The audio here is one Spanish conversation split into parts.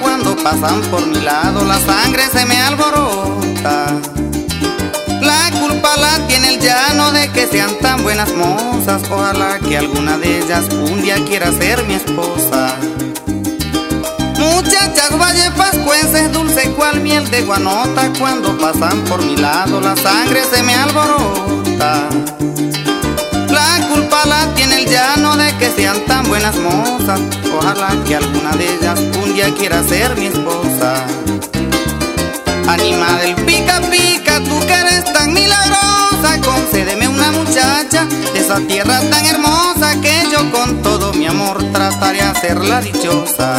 cuando pasan por mi lado, la sangre se me alborota. La culpa la tiene el llano de que sean tan buenas mozas, ojalá que alguna de ellas un día quiera ser mi esposa. Muchachas vallepascuenses, dulce cual miel de guanota, cuando pasan por mi lado la sangre se me alborota. Sean tan buenas mozas, ojalá que alguna de ellas un día quiera ser mi esposa. Anima del pica pica, tú que eres tan milagrosa, concédeme una muchacha de esa tierra tan hermosa que yo con todo mi amor trataré de hacerla dichosa.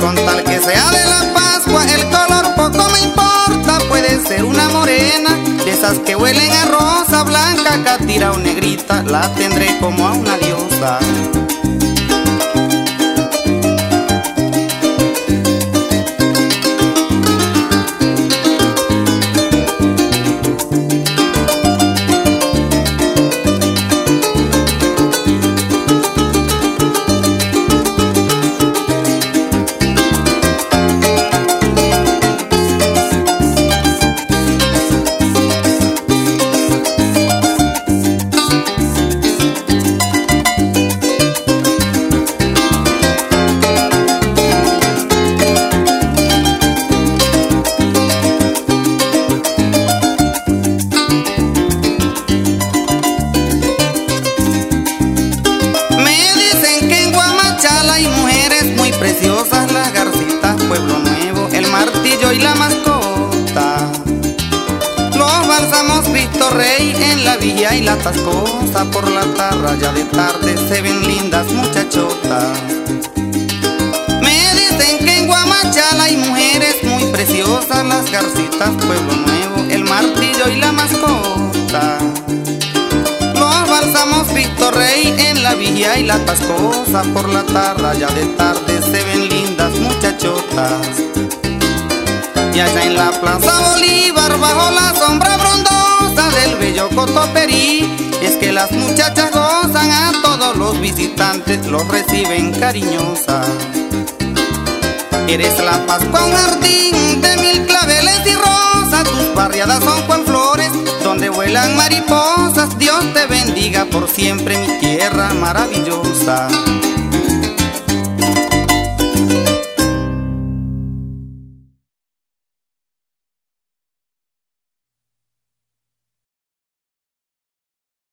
Con tal que sea de la Pascua, el color poco me importa. Puede ser una morena, de esas que huelen a rosa blanca, catira o negrita, la tendré como a una diosa. Preciosas, las garcitas, Pueblo Nuevo, el martillo y la mascota. Los bálsamos Cristo Rey en la villa y la tascosa, por la tarra ya de tarde se ven lindas muchachotas. Me dicen que en Guamachala hay mujeres muy preciosas, las garcitas, Pueblo Nuevo, villa y la tascosa por la tarra ya de tarde se ven lindas muchachotas. Y allá en la Plaza Bolívar bajo la sombra frondosa del bello Cotoperí es que las muchachas gozan a todos los visitantes los reciben cariñosas. Eres la Pascua, un jardín de mil claveles y rosas. Tus barriadas son con flores donde vuelan mariposas. Dios te bendiga por siempre, mi tierra maravillosa.